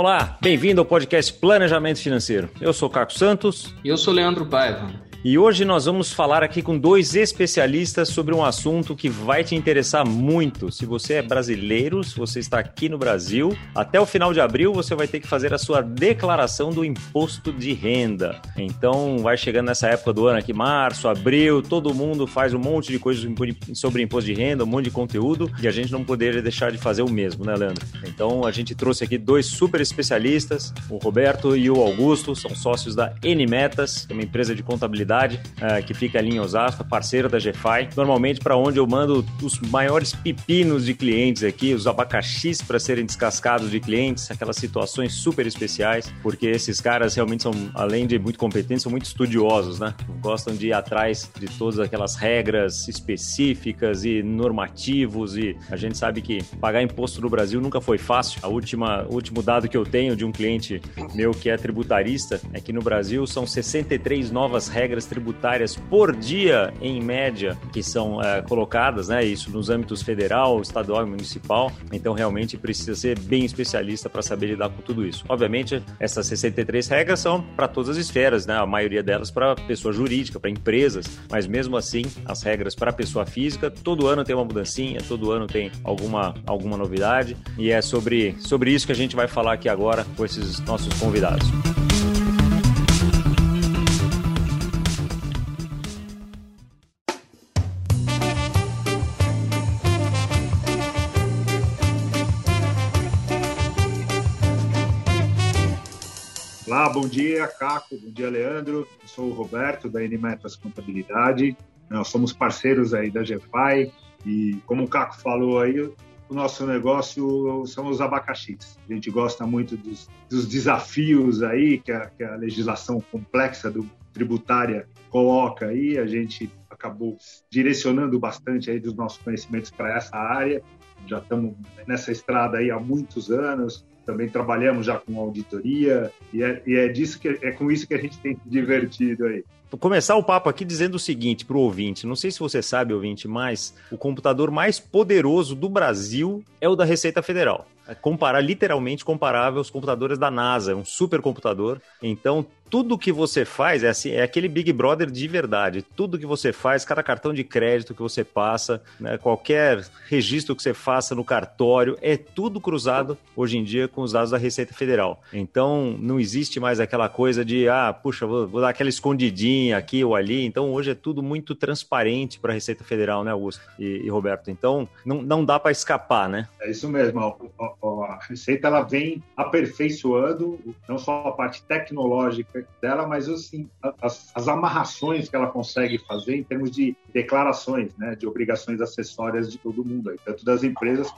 Olá, bem-vindo ao podcast Planejamento Financeiro. Eu sou Caco Santos. E eu sou Leandro Paiva. E hoje nós vamos falar aqui com dois especialistas sobre um assunto que vai te interessar muito. Se você é brasileiro, se você está aqui no Brasil, até o final de abril você vai ter que fazer a sua declaração do imposto de renda. Então, vai chegando nessa época do ano aqui, março, abril, todo mundo faz um monte de coisas sobre imposto de renda, um monte de conteúdo, e a gente não poderia deixar de fazer o mesmo, né, Leandro? Então, a gente trouxe aqui dois super especialistas, o Roberto e o Augusto, são sócios da N Metas, é uma empresa de contabilidade uh, que fica ali em Osasco, parceiro da GFI. Normalmente para onde eu mando os maiores pepinos de clientes aqui, os abacaxis para serem descascados de clientes, aquelas situações super especiais, porque esses caras realmente são, além de muito competentes, são muito estudiosos, né? Gostam de ir atrás de todas aquelas regras específicas e normativos e a gente sabe que pagar imposto no Brasil nunca foi fácil. A última, último dado que eu tenho de um cliente meu que é tributarista é que no Brasil são 63 novas regras regras tributárias por dia, em média, que são é, colocadas, né? Isso nos âmbitos federal, estadual e municipal. Então, realmente precisa ser bem especialista para saber lidar com tudo isso. Obviamente, essas 63 regras são para todas as esferas, né? A maioria delas para pessoa jurídica, para empresas, mas mesmo assim, as regras para pessoa física, todo ano tem uma mudancinha, todo ano tem alguma, alguma novidade, e é sobre, sobre isso que a gente vai falar aqui agora com esses nossos convidados. Bom dia, Caco, bom dia, Leandro. Eu sou o Roberto, da Metas Contabilidade. Nós somos parceiros aí da GFI e, como o Caco falou aí, o nosso negócio são os abacaxis. A gente gosta muito dos, dos desafios aí que a, que a, legislação complexa do, tributária coloca aí. A gente acabou direcionando bastante aí dos nossos conhecimentos para essa área. Já estamos nessa estrada aí há muitos anos também trabalhamos já com auditoria e é, e é disso que é com isso que a gente tem se divertido aí. Começar o papo aqui dizendo o seguinte para o ouvinte: não sei se você sabe, ouvinte, mas o computador mais poderoso do Brasil é o da Receita Federal. É comparar literalmente comparável aos computadores da NASA, é um supercomputador. Então, tudo que você faz é assim, é aquele Big Brother de verdade. Tudo que você faz, cada cartão de crédito que você passa, né, qualquer registro que você faça no cartório, é tudo cruzado hoje em dia com os dados da Receita Federal. Então, não existe mais aquela coisa de, ah, puxa, vou, vou dar aquela escondidinha aqui ou ali. Então, hoje é tudo muito transparente para a Receita Federal, né, Augusto e, e Roberto? Então, não, não dá para escapar, né? É isso mesmo a Receita ela vem aperfeiçoando não só a parte tecnológica dela, mas assim, as, as amarrações que ela consegue fazer em termos de declarações, né, de obrigações acessórias de todo mundo, aí, tanto das empresas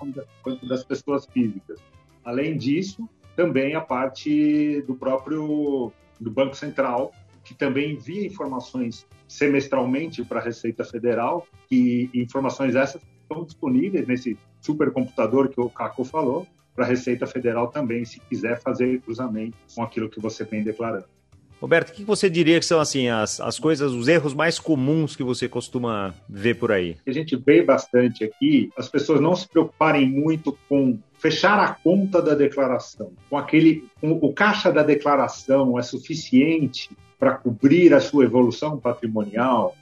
quanto das pessoas físicas. Além disso, também a parte do próprio do Banco Central, que também envia informações semestralmente para a Receita Federal, e informações essas estão disponíveis nesse supercomputador que o Caco falou, para a Receita Federal também, se quiser fazer cruzamento com aquilo que você vem declarando. Roberto, o que você diria que são assim as, as coisas, os erros mais comuns que você costuma ver por aí? A gente vê bastante aqui as pessoas não se preocuparem muito com fechar a conta da declaração, com aquele, com o caixa da declaração é suficiente para cobrir a sua evolução patrimonial.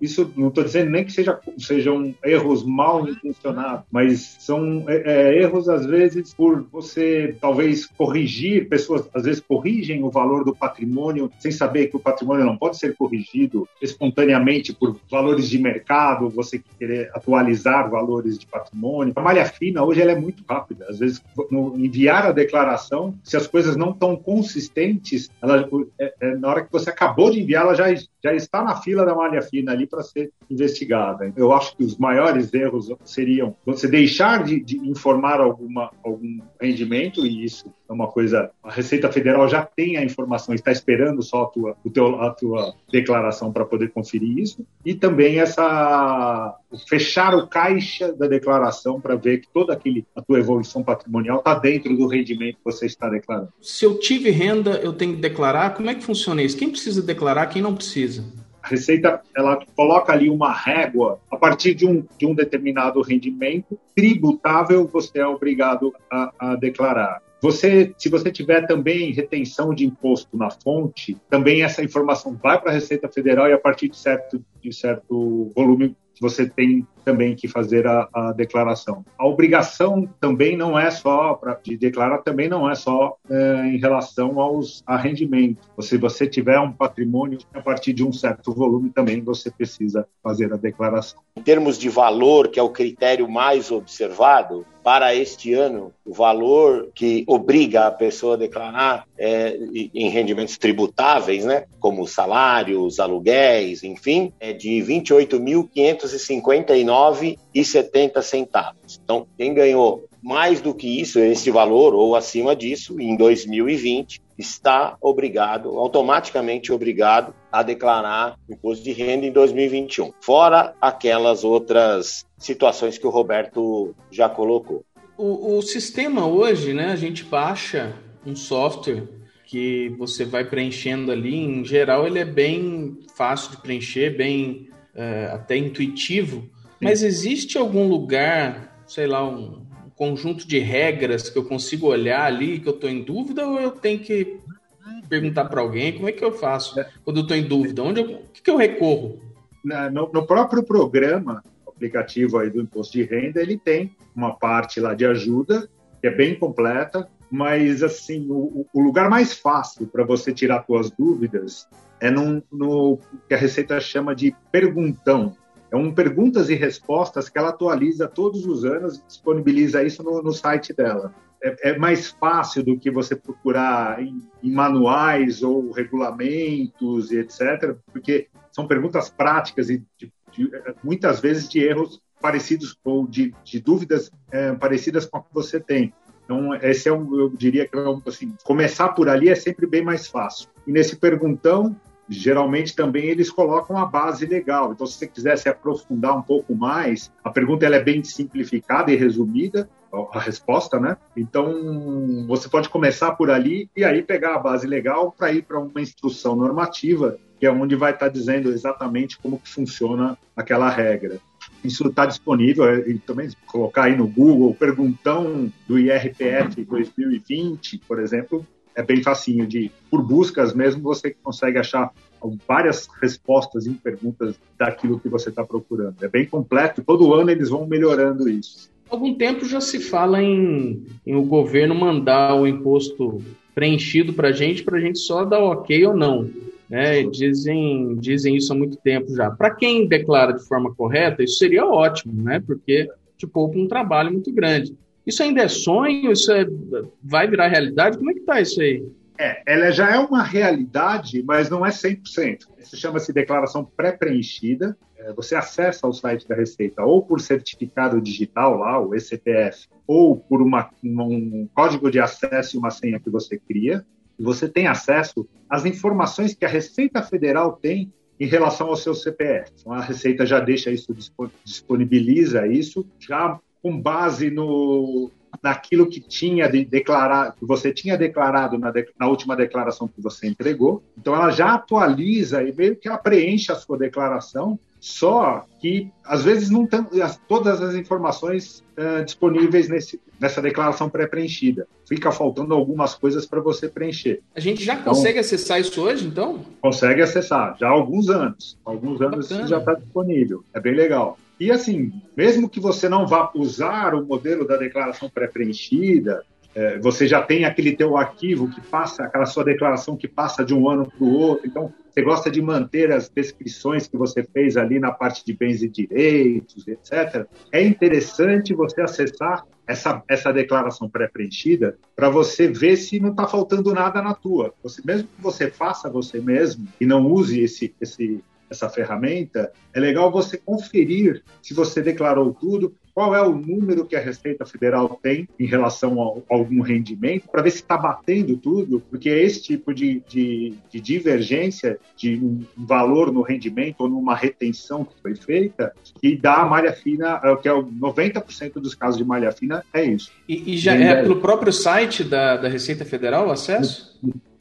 Isso não estou dizendo nem que seja, sejam erros mal intencionados, mas são é, é, erros às vezes por você talvez corrigir, pessoas às vezes corrigem o valor do patrimônio sem saber que o patrimônio não pode ser corrigido espontaneamente por valores de mercado, você querer atualizar valores de patrimônio. A malha fina hoje ela é muito rápida, às vezes no enviar a declaração, se as coisas não estão consistentes, ela, é, é, na hora que você acabou de enviar, ela já, já está na fila da malha fina ali para ser investigada. Eu acho que os maiores erros seriam você deixar de, de informar alguma, algum rendimento, e isso é uma coisa. A Receita Federal já tem a informação, está esperando só a tua, o teu, a tua declaração para poder conferir isso, e também essa fechar o caixa da declaração para ver que toda aquele, a tua evolução patrimonial está dentro do rendimento que você está declarando. Se eu tive renda, eu tenho que declarar. Como é que funciona isso? Quem precisa declarar, quem não precisa? A Receita ela coloca ali uma régua a partir de um, de um determinado rendimento tributável, você é obrigado a, a declarar. Você, se você tiver também retenção de imposto na fonte, também essa informação vai para a Receita Federal e a partir de certo, de certo volume você tem também que fazer a, a declaração. A obrigação também não é só pra, de declarar, também não é só é, em relação aos rendimentos. Se você tiver um patrimônio a partir de um certo volume, também você precisa fazer a declaração. Em termos de valor, que é o critério mais observado, para este ano, o valor que obriga a pessoa a declarar é, em rendimentos tributáveis, né, como salários, aluguéis, enfim, é de R$ 28.559 79,70. Então, quem ganhou mais do que isso, esse valor ou acima disso, em 2020, está obrigado, automaticamente obrigado, a declarar imposto de renda em 2021, fora aquelas outras situações que o Roberto já colocou. O, o sistema hoje, né, a gente baixa um software que você vai preenchendo ali, em geral ele é bem fácil de preencher, bem é, até intuitivo, mas existe algum lugar, sei lá, um, conjunto de regras que eu consigo olhar ali, que eu estou em dúvida, ou eu tenho que perguntar para alguém como é que eu faço é. quando eu estou em dúvida? Onde eu, que, que eu recorro? No, no, próprio programa, aplicativo aí do imposto de renda, ele tem uma parte lá de ajuda, que é bem completa, mas assim, o, o lugar mais fácil para você tirar suas dúvidas é num, no que a Receita chama de perguntão. É um perguntas e respostas que ela atualiza todos os anos e disponibiliza isso no, no site dela. É, é, mais fácil do que você procurar em, em, manuais ou regulamentos e etc., porque são perguntas práticas e de, de, muitas vezes de erros parecidos ou de, de dúvidas é, parecidas com a que você tem. Então, esse é um, eu diria que é assim, começar por ali é sempre bem mais fácil. E nesse perguntão, geralmente também eles colocam a base legal. Então, se você quiser se aprofundar um pouco mais, a pergunta ela é bem simplificada e resumida, a resposta, né? Então, você pode começar por ali e aí pegar a base legal para ir para uma instrução normativa, que é onde vai estar tá dizendo exatamente como que funciona aquela regra. Isso está disponível, é, e também colocar aí no Google, perguntão do IRPF 2020, por exemplo, é bem facinho de, por buscas mesmo, você consegue achar várias respostas em perguntas daquilo que você está procurando. É bem completo, todo ano eles vão melhorando isso. Algum tempo já se fala em, em o governo mandar o imposto preenchido para a gente, para a gente só dar ok ou não. Né? Dizem, dizem isso há muito tempo já. Para quem declara de forma correta, isso seria ótimo, né? porque te poupa um trabalho muito grande. Isso ainda é sonho? Isso é, vai virar realidade? Como é que está isso aí? É, ela já é uma realidade, mas não é 100%. Isso chama-se declaração pré-preenchida. É, você acessa o site da Receita ou por certificado digital lá, o ECPF, ou por uma, um código de acesso e uma senha que você cria. E você tem acesso às informações que a Receita Federal tem em relação ao seu CPF. Então, a Receita já deixa isso, disponibiliza isso, já com base no, naquilo que tinha de declarar, que você tinha declarado na, de, na, última declaração que você entregou. Então ela já atualiza e meio que ela preenche a sua declaração, só que às vezes não tem todas as informações uh, disponíveis nesse, nessa declaração pré-preenchida. Fica faltando algumas coisas para você preencher. A gente já então, consegue acessar isso hoje, então? Consegue acessar, já há alguns anos. Alguns anos Bacana. isso já está disponível. É bem legal. E assim, mesmo que você não vá usar o modelo da declaração pré-preenchida, é, você já tem aquele teu arquivo que passa, aquela sua declaração que passa de um ano para o outro. Então, você gosta de manter as descrições que você fez ali na parte de bens e direitos, etc. É interessante você acessar essa, essa declaração pré-preenchida para você ver se não está faltando nada na tua. Você, mesmo que você faça você mesmo e não use esse, esse essa ferramenta, é legal você conferir se você declarou tudo, qual é o número que a Receita Federal tem em relação a, algum rendimento, para ver se está batendo tudo, porque é esse tipo de, de, de, divergência de um valor no rendimento ou numa retenção que foi feita, que dá a malha fina, é que é o 90% dos casos de malha fina, é isso. E, e já e é pelo próprio site da, da Receita Federal o acesso?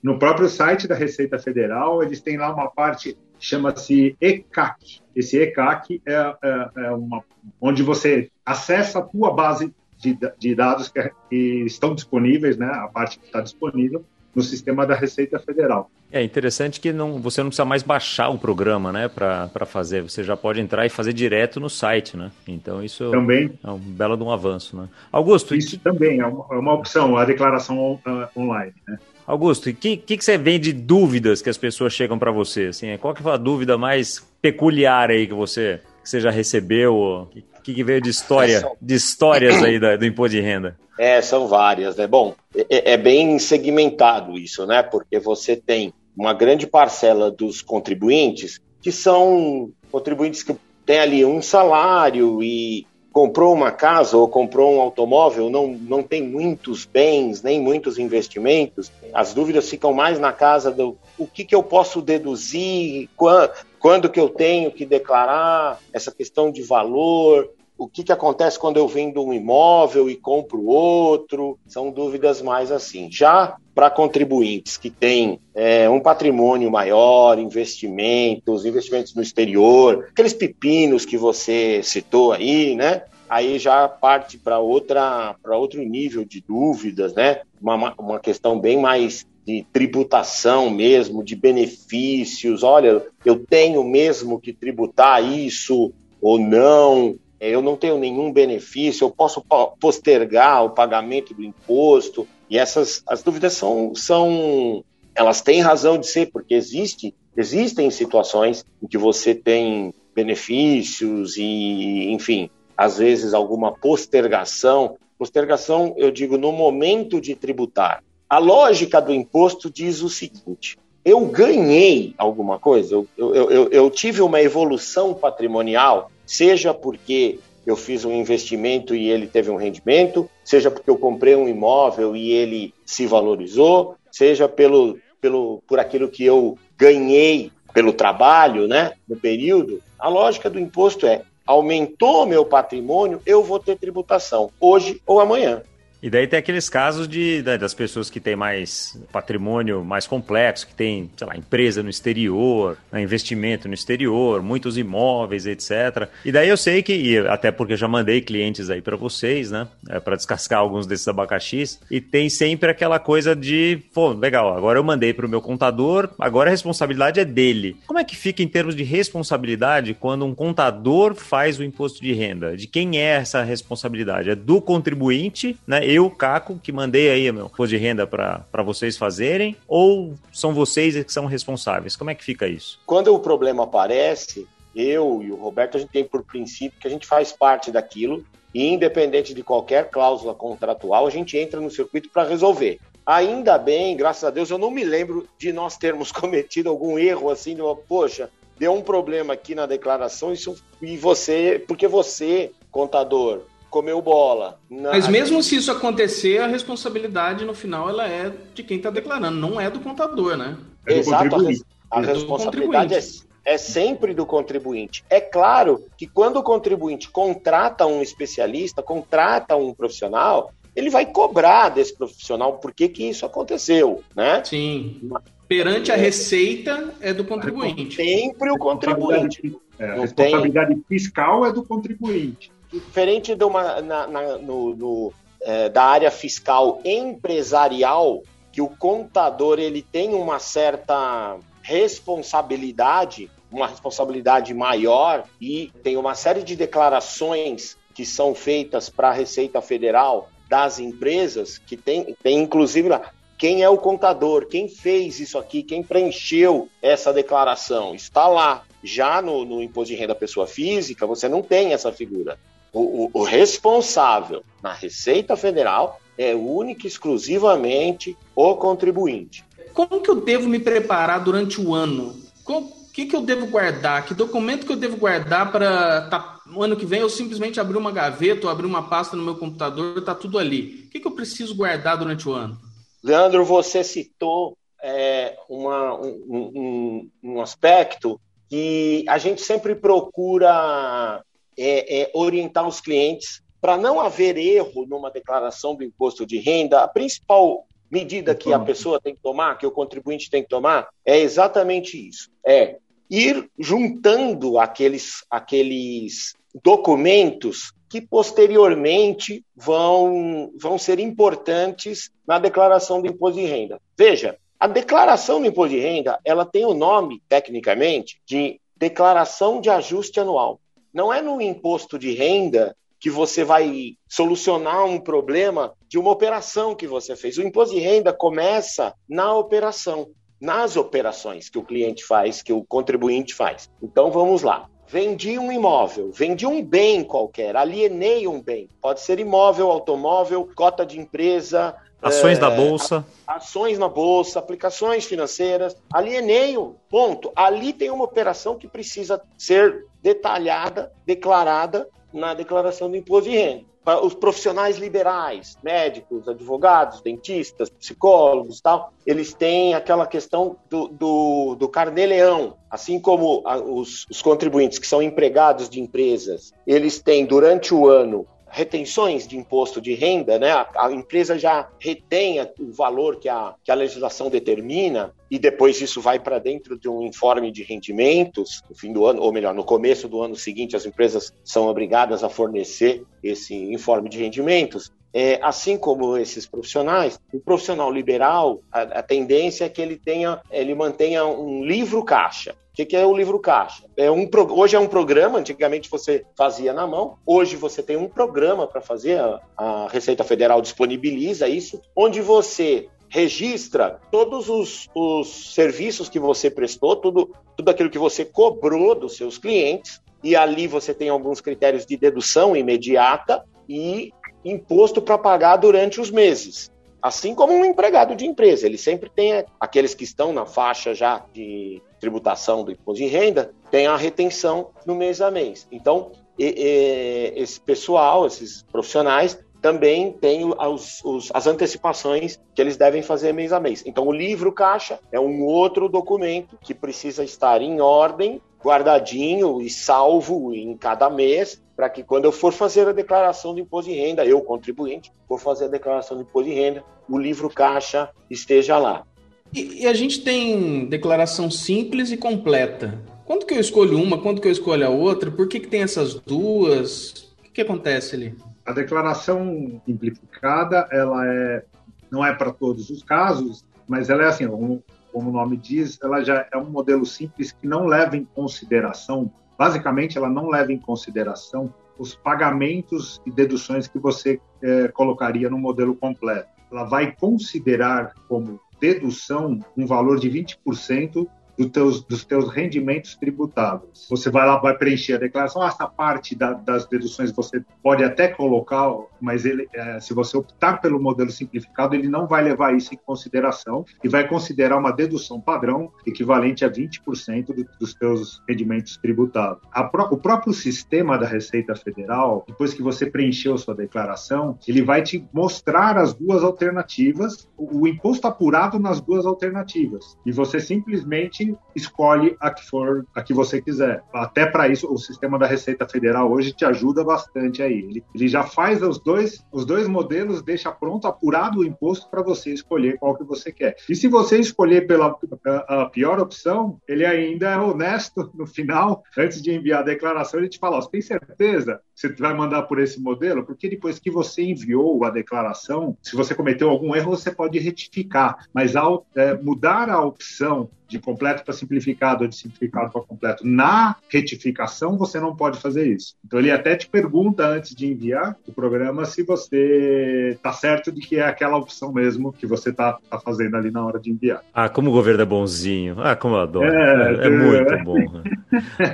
No próprio site da Receita Federal, eles têm lá uma parte chama-se ECAC. Esse ECAC é, é, é, uma, onde você acessa a tua base de, de dados que, que, estão disponíveis, né, a parte que está disponível no sistema da Receita Federal. É interessante que não, você não precisa mais baixar o programa, né, para fazer. Você já pode entrar e fazer direto no site, né? Então isso também é um belo de um avanço, né? Augusto, isso e... também é uma, é uma, opção, a declaração uh, online, né? Augusto, o que, que, que, você vê de dúvidas que as pessoas chegam para você? Assim, qual que foi a dúvida mais peculiar aí que você, que você já recebeu? O que, que veio de história, de histórias aí do imposto de renda? É, são várias, né? Bom, é, é bem segmentado isso, né? Porque você tem uma grande parcela dos contribuintes que são contribuintes que têm ali um salário e comprou uma casa ou comprou um automóvel, não, não tem muitos bens, nem muitos investimentos, as dúvidas ficam mais na casa do o que, que eu posso deduzir, quando, quando que eu tenho que declarar, essa questão de valor, o que, que acontece quando eu vendo um imóvel e compro outro, são dúvidas mais assim. Já para contribuintes que têm é, um patrimônio maior, investimentos, investimentos no exterior, aqueles pepinos que você citou aí, né? Aí já parte para outra para outro nível de dúvidas, né? Uma, uma questão bem mais de tributação mesmo, de benefícios. Olha, eu tenho mesmo que tributar isso ou não? É, eu não tenho nenhum benefício, eu posso postergar o pagamento do imposto. E essas as dúvidas são, são elas têm razão de ser, porque existe, existem situações em que você tem benefícios e, enfim, às vezes alguma postergação. Postergação, eu digo, no momento de tributar. A lógica do imposto diz o seguinte: eu ganhei alguma coisa, eu, eu, eu, eu tive uma evolução patrimonial seja porque eu fiz um investimento e ele teve um rendimento, seja porque eu comprei um imóvel e ele se valorizou, seja pelo, pelo, por aquilo que eu ganhei pelo trabalho, né, no período. A lógica do imposto é: aumentou meu patrimônio, eu vou ter tributação, hoje ou amanhã. E daí tem aqueles casos de, né, das pessoas que têm mais patrimônio mais complexo, que tem, sei lá, empresa no exterior, né, investimento no exterior, muitos imóveis, etc. E daí eu sei que, até porque já mandei clientes aí para vocês, né, é, para descascar alguns desses abacaxis, e tem sempre aquela coisa de, pô, legal, agora eu mandei para o meu contador, agora a responsabilidade é dele. Como é que fica em termos de responsabilidade quando um contador faz o imposto de renda? De quem é essa responsabilidade? É do contribuinte, né? Eu, Caco, que mandei aí meu imposto de renda para vocês fazerem, ou são vocês que são responsáveis? Como é que fica isso? Quando o problema aparece, eu e o Roberto, a gente tem por princípio que a gente faz parte daquilo e, independente de qualquer cláusula contratual, a gente entra no circuito para resolver. Ainda bem, graças a Deus, eu não me lembro de nós termos cometido algum erro assim, de uma, poxa, deu um problema aqui na declaração isso, e você, porque você, contador, comeu bola. Mas mesmo se isso acontecer, a responsabilidade no final ela é de quem está declarando, não é do contador, né? É do Exato, a, a é responsabilidade é, é sempre do contribuinte. É claro que quando o contribuinte contrata um especialista, contrata um profissional, ele vai cobrar desse profissional por que, que isso aconteceu, né? Sim. Perante a receita é do contribuinte. Sempre o contribuinte. É, a responsabilidade fiscal é do contribuinte diferente de uma, na, na, no, no é, da área fiscal empresarial, que o contador ele tem uma certa responsabilidade, uma responsabilidade maior e tem uma série de declarações que são feitas para a Receita Federal das empresas, que tem, tem inclusive quem é o contador, quem fez isso aqui, quem preencheu essa declaração, está lá. Já no, no imposto de renda pessoa física, você não tem essa figura. O, o, o responsável na Receita Federal é único e exclusivamente o contribuinte. Como que eu devo me preparar durante o ano? O que, que eu devo guardar? Que documento que eu devo guardar para tá, no ano que vem eu simplesmente abrir uma gaveta ou abrir uma pasta no meu computador, está tudo ali. O que, que eu preciso guardar durante o ano? Leandro, você citou é, uma, um, um, um aspecto que a gente sempre procura é, é orientar os clientes para não haver erro numa declaração do imposto de renda. A principal medida que a pessoa tem que tomar, que o contribuinte tem que tomar, é exatamente isso: é ir juntando aqueles, aqueles documentos que posteriormente vão, vão ser importantes na declaração do imposto de renda. Veja, a declaração do imposto de renda, ela tem o nome, tecnicamente, de declaração de ajuste anual. Não é no imposto de renda que você vai solucionar um problema de uma operação que você fez. O imposto de renda começa na operação, nas operações que o cliente faz, que o contribuinte faz. Então vamos lá. Vendi um imóvel, vendi um bem qualquer, alienei um bem. Pode ser imóvel, automóvel, cota de empresa, Ações é, da bolsa. Ações na bolsa, aplicações financeiras. Alienei um ponto. Ali tem uma operação que precisa ser detalhada, declarada na declaração do imposto de renda. Para os profissionais liberais, médicos, advogados, dentistas, psicólogos tal, eles têm aquela questão do, do, do carnê-leão. Assim como a, os, os contribuintes que são empregados de empresas, eles têm durante o ano retenções de imposto de renda, né? A, a, empresa já retém o valor que a, que a legislação determina e depois isso vai para dentro de um informe de rendimentos no fim do ano, ou melhor, no começo do ano seguinte, as empresas são obrigadas a fornecer esse informe de rendimentos. É, assim como esses profissionais, o profissional liberal, a, a, tendência é que ele tenha, ele mantenha um livro caixa. O que, que é o livro caixa? É um, hoje é um programa, antigamente você fazia na mão, hoje você tem um programa para fazer, a, a Receita Federal disponibiliza isso, onde você registra todos os, os, serviços que você prestou, tudo, tudo aquilo que você cobrou dos seus clientes, e ali você tem alguns critérios de dedução imediata e imposto para pagar durante os meses. Assim como um empregado de empresa, ele sempre tem aqueles que estão na faixa já de tributação do imposto de renda, tem a retenção no mês a mês. Então, e, e, esse pessoal, esses profissionais, também têm os, os, as antecipações que eles devem fazer mês a mês. Então, o livro caixa é um outro documento que precisa estar em ordem, guardadinho e salvo em cada mês, para que quando eu for fazer a declaração de imposto de renda, eu, contribuinte, for fazer a declaração de imposto de renda, o livro caixa esteja lá. E, e a gente tem declaração simples e completa. Quando que eu escolho uma, quando que eu escolho a outra? Por que, que tem essas duas? O que, que acontece ali? A declaração simplificada, ela é não é para todos os casos, mas ela é assim, como, como o nome diz, ela já é um modelo simples que não leva em consideração Basicamente, ela não leva em consideração os pagamentos e deduções que você é, colocaria no modelo completo. Ela vai considerar como dedução um valor de 20% do teus, dos teus rendimentos tributáveis. Você vai lá, vai preencher a declaração, essa parte da, das deduções você pode até colocar, mas ele, é, se você optar pelo modelo simplificado, ele não vai levar isso em consideração e vai considerar uma dedução padrão equivalente a 20% do, dos teus rendimentos tributáveis. Pro, o próprio sistema da Receita Federal, depois que você preencheu sua declaração, ele vai te mostrar as duas alternativas, o, o imposto apurado nas duas alternativas. E você simplesmente escolhe a que for a que você quiser. Até para isso, o sistema da Receita Federal hoje te ajuda bastante aí. Ele, ele já faz os dois, os dois modelos, deixa pronto, apurado o imposto para você escolher qual que você quer. E se você escolher pela a, a pior opção, ele ainda é honesto no final, antes de enviar a declaração, ele te fala: você tem certeza que você vai mandar por esse modelo? Porque depois que você enviou a declaração, se você cometeu algum erro, você pode retificar. Mas ao é, mudar a opção de completo para simplificado ou de simplificado para completo. Na retificação, você não pode fazer isso. Então, ele até te pergunta antes de enviar o programa se você está certo de que é aquela opção mesmo que você está tá fazendo ali na hora de enviar. Ah, como o governo é bonzinho. Ah, como eu adoro. É, é, é muito bom.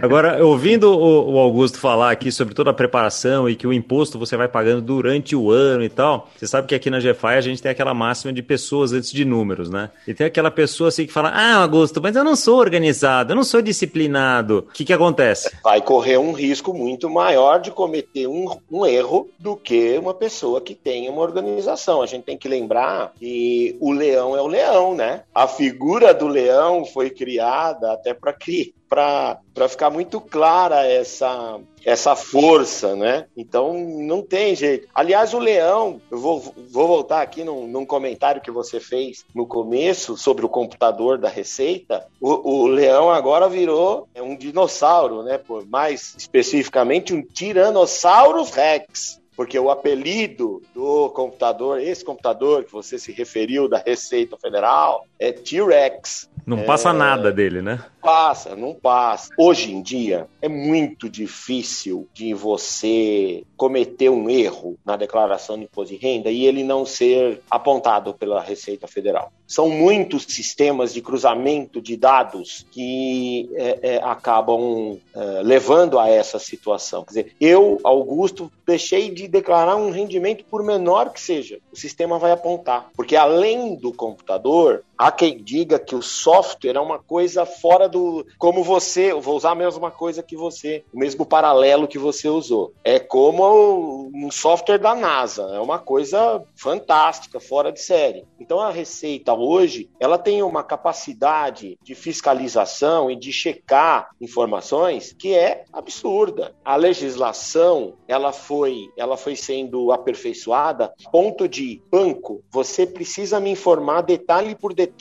Agora, ouvindo o, o Augusto falar aqui sobre toda a preparação e que o imposto você vai pagando durante o ano e tal, você sabe que aqui na GFI a gente tem aquela máxima de pessoas antes de números, né? E tem aquela pessoa assim que fala, ah, Augusto, Mas eu não sou organizado, eu não sou disciplinado. O que, que acontece? Vai correr um risco muito maior de cometer um, um erro do que uma pessoa que tem uma organização. A gente tem que lembrar que o leão é o leão, né? A figura do leão foi criada até para criar para ficar muito clara essa, essa força, né? Então não tem jeito. Aliás, o Leão, eu vou, vou voltar aqui num, num comentário que você fez no começo sobre o computador da Receita. O, o Leão agora virou um dinossauro, né? Por mais especificamente um Tyrannosaurus Rex porque o apelido do computador, esse computador que você se referiu da Receita Federal, é T-Rex. Não passa é... nada dele, né? Passa, não passa. Hoje em dia é muito difícil de você cometer um erro na declaração de imposto de renda e ele não ser apontado pela Receita Federal. São muitos sistemas de cruzamento de dados que é, é, acabam é, levando a essa situação. Quer dizer, eu, Augusto, deixei de declarar um rendimento por menor que seja. O sistema vai apontar. Porque além do computador, há quem diga que o software é uma coisa fora do. Como você, eu vou usar a mesma coisa que você, o mesmo paralelo que você usou. É como um software da NASA, é uma coisa fantástica, fora de série. Então a Receita hoje, ela tem uma capacidade de fiscalização e de checar informações que é absurda. A legislação, ela foi, ela foi sendo aperfeiçoada ponto de banco, você precisa me informar detalhe por detalhe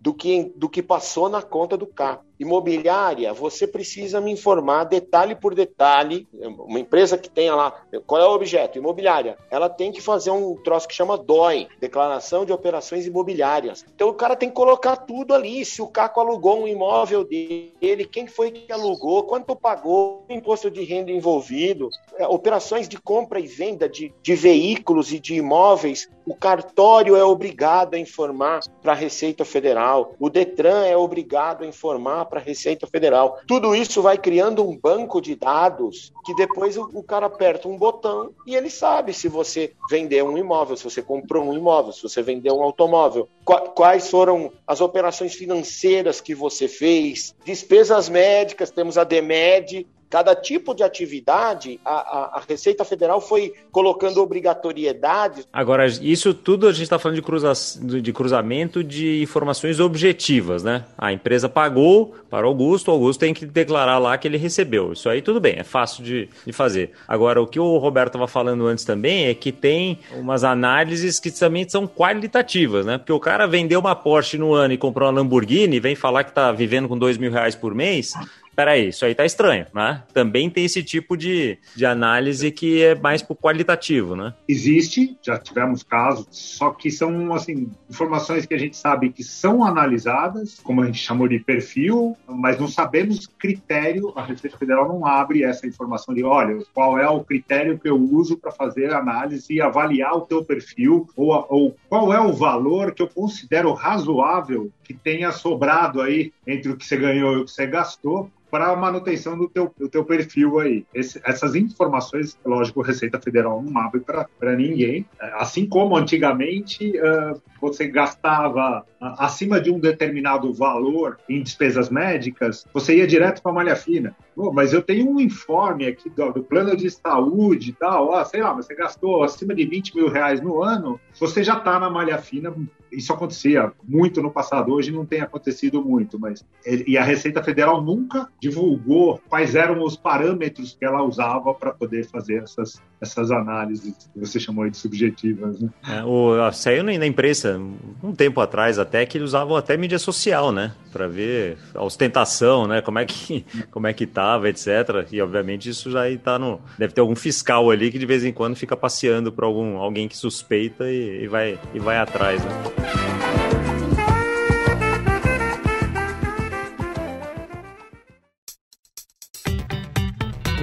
do que, do que passou na conta do CAP. Imobiliária, você precisa me informar detalhe por detalhe. Uma empresa que tenha lá, qual é o objeto? Imobiliária. Ela tem que fazer um troço que chama DOI Declaração de Operações Imobiliárias. Então o cara tem que colocar tudo ali. Se o Caco alugou um imóvel dele, quem foi que alugou, quanto pagou, imposto de renda envolvido, é, operações de compra e venda de, de veículos e de imóveis. O cartório é obrigado a informar para a Receita Federal. O Detran é obrigado a informar para a Receita Federal. Tudo isso vai criando um banco de dados que depois o, o, cara aperta um botão e ele sabe se você vendeu um imóvel, se você comprou um imóvel, se você vendeu um automóvel, quais foram as operações financeiras que você fez, despesas médicas, temos a DEMED, cada tipo de atividade, a, a, a, Receita Federal foi colocando obrigatoriedade. Agora, isso tudo a gente está falando de, cruza, de cruzamento de informações objetivas, né? A empresa pagou para Augusto, o Augusto tem que declarar lá que ele recebeu. Isso aí tudo bem, é fácil de, de fazer. Agora, o que o Roberto estava falando antes também é que tem umas análises que também são qualitativas, né? Porque o cara vendeu uma Porsche no ano e comprou uma Lamborghini e vem falar que está vivendo com dois mil reais por mês, peraí, isso aí tá estranho, né? Também tem esse tipo de, de análise que é mais pro qualitativo, né? Existe, já tivemos casos, só que são, assim, informações que a gente sabe que são analisadas, como a gente chamou de perfil, mas não sabemos critério, a Receita Federal não abre essa informação de, olha, qual é o critério que eu uso para fazer análise e avaliar o teu perfil, ou, ou qual é o valor que eu considero razoável que tenha sobrado aí entre o que você ganhou e o que você gastou para a manutenção do teu, do teu perfil aí. Esse, essas informações, lógico, Receita Federal não abre para ninguém. Assim como antigamente uh, você gastava acima de um determinado valor em despesas médicas, você ia direto para a malha fina. Oh, mas eu tenho um informe aqui do, do plano de saúde e tal, ah, sei lá, você gastou acima de 20 mil reais no ano, você já está na malha fina isso acontecia muito no passado, hoje não tem acontecido muito, mas e a Receita Federal nunca divulgou quais eram os parâmetros que ela usava para poder fazer essas, essas análises que você chamou de subjetivas. Né? É, o, saiu na imprensa um tempo atrás até que eles usavam até mídia social, né, para ver a ostentação, né, como é que como é que tava, etc. E obviamente isso já está no deve ter algum fiscal ali que de vez em quando fica passeando para algum alguém que suspeita e, e vai e vai atrás. Né?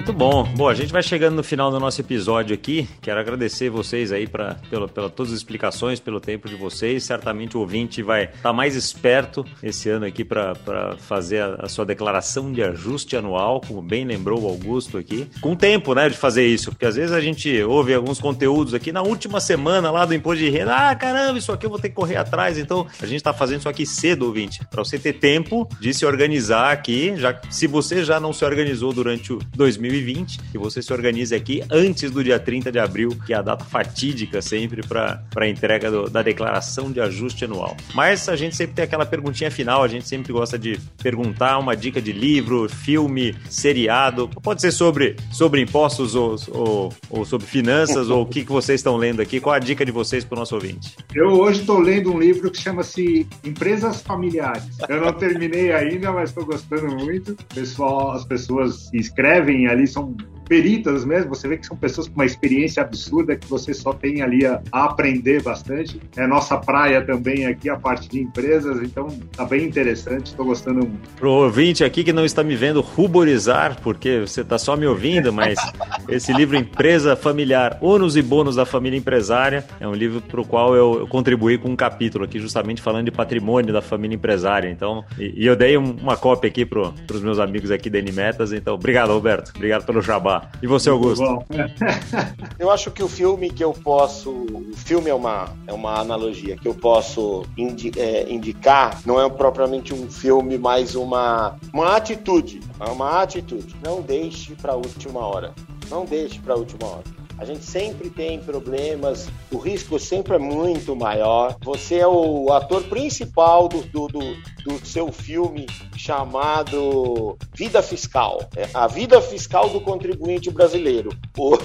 Muito bom. Bom, a gente vai chegando no final do nosso episódio aqui. Quero agradecer vocês aí pra, pela, pela todas as explicações, pelo tempo de vocês. Certamente o ouvinte vai estar tá mais esperto esse ano aqui para fazer a, a, sua declaração de ajuste anual, como bem lembrou o Augusto aqui. Com tempo, né, de fazer isso, porque às vezes a gente ouve alguns conteúdos aqui na última semana lá do imposto de renda. Ah, caramba, isso aqui eu vou ter que correr atrás. Então a gente está fazendo isso aqui cedo, ouvinte, para você ter tempo de se organizar aqui. Já, se você já não se organizou durante o 2020, 2020, que você se organize aqui antes do dia 30 de abril, que é a data fatídica sempre para a entrega do, da declaração de ajuste anual. Mas a gente sempre tem aquela perguntinha final, a gente sempre gosta de perguntar uma dica de livro, filme, seriado, pode ser sobre, sobre impostos ou, ou, ou sobre finanças, ou o que, que vocês estão lendo aqui, qual a dica de vocês para o nosso ouvinte? Eu hoje estou lendo um livro que chama-se Empresas Familiares. Eu não terminei ainda, mas estou gostando muito. Pessoal, as pessoas escrevem ali são peritas mesmo, você vê que são pessoas com uma experiência absurda que você só tem ali a, a aprender bastante. É nossa praia também aqui, a parte de empresas, então tá bem interessante, estou gostando muito. Pro ouvinte aqui que não está me vendo ruborizar, porque você está só me ouvindo, mas esse livro Empresa Familiar, Ônus e Bônus da Família Empresária, é um livro para o qual eu, eu, contribuí com um capítulo aqui, justamente falando de patrimônio da família empresária. Então, e, e eu dei um, uma cópia aqui para os meus amigos aqui da Animetas, então obrigado, Roberto. Obrigado pelo jabá. E você, Augusto? eu acho que o filme que eu posso. O filme é uma, é uma analogia que eu posso indi, é, indicar, não é propriamente um filme, mas uma, uma atitude. É uma atitude. Não deixe para a última hora. Não deixe para a última hora. A gente sempre tem problemas, o risco sempre é muito maior. Você é o ator principal do, do, do, seu filme chamado Vida Fiscal. É a vida fiscal do contribuinte brasileiro. O,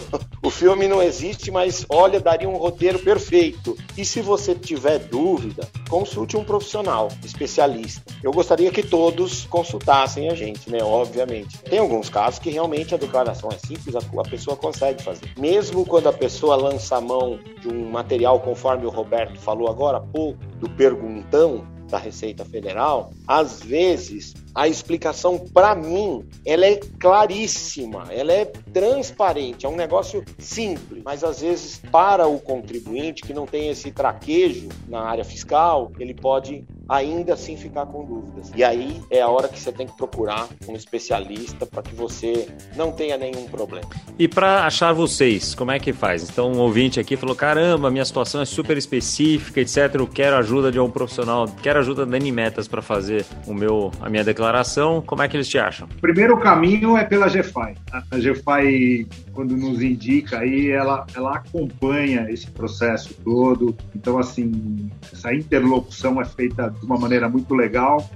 o filme não existe, mas olha, daria um roteiro perfeito. E se você tiver dúvida, consulte um profissional, especialista. Eu gostaria que todos consultassem a gente, né? Obviamente. Tem alguns casos que realmente a declaração é simples, a, pessoa consegue fazer. Mesmo quando a pessoa lança a mão de um material, conforme o Roberto falou agora há pouco, do perguntão da Receita Federal, às vezes a explicação para mim ela é claríssima, ela é transparente, é um negócio simples, mas às vezes para o contribuinte que não tem esse traquejo na área fiscal, ele pode ainda assim ficar com dúvidas. E aí é a hora que você tem que procurar um especialista para que você não tenha nenhum problema. E para achar vocês, como é que faz? Então, um ouvinte aqui falou: caramba, minha situação é super específica, etc. Eu quero ajuda de um profissional, quero ajuda da Animetas para fazer o meu, a minha declaração. Como é que eles te acham? Primeiro caminho é pela GFI. A GFI, quando nos indica aí, ela, ela acompanha esse processo todo. Então, assim, essa interlocução é feita de uma maneira muito legal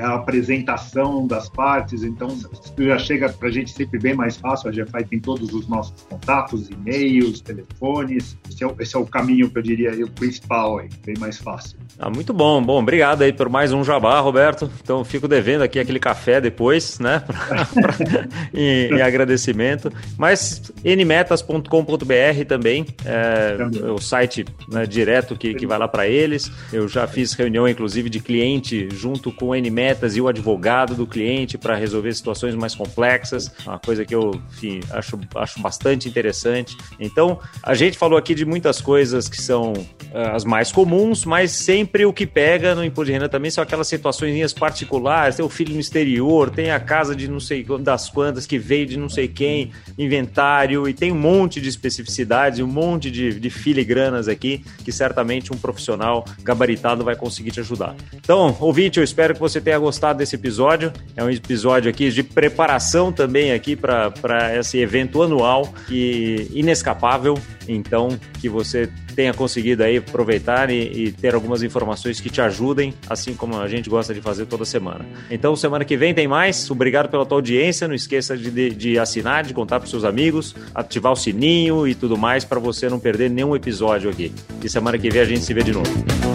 a apresentação das partes, então já chega para a gente sempre bem mais fácil. A GFI tem todos os nossos contatos, e-mails, telefones. Esse é, o, esse é o caminho que eu diria aí, o principal, aí, bem mais fácil. Ah, muito bom, bom, obrigado aí por mais um jabá, Roberto. Então fico devendo aqui aquele café depois, né? pra, pra, em, em, agradecimento. Mas nmetas.com.br também, é, também, o site né, direto que, que vai lá para eles. Eu já fiz reunião, inclusive, de cliente junto com o Metas e o advogado do cliente para resolver situações mais complexas, uma coisa que eu enfim, acho, acho bastante interessante. Então, a gente falou aqui de muitas coisas que são uh, as mais comuns, mas sempre o que pega no imposto de renda também são aquelas situações particulares, tem o filho no exterior, tem a casa de não sei das quantas que veio de não sei quem, inventário, e tem um monte de especificidades, um monte de, de filigranas aqui que certamente um profissional gabaritado vai conseguir te ajudar. Então, ouvinte, eu espero que você tenha gostado desse episódio. É um episódio aqui de preparação também aqui para esse evento anual e inescapável. Então, que você tenha conseguido aí aproveitar e, e, ter algumas informações que te ajudem, assim como a gente gosta de fazer toda semana. Então, semana que vem tem mais. Obrigado pela tua audiência. Não esqueça de, de, de assinar, de contar para seus amigos, ativar o sininho e tudo mais para você não perder nenhum episódio aqui. E semana que vem a gente se vê de novo.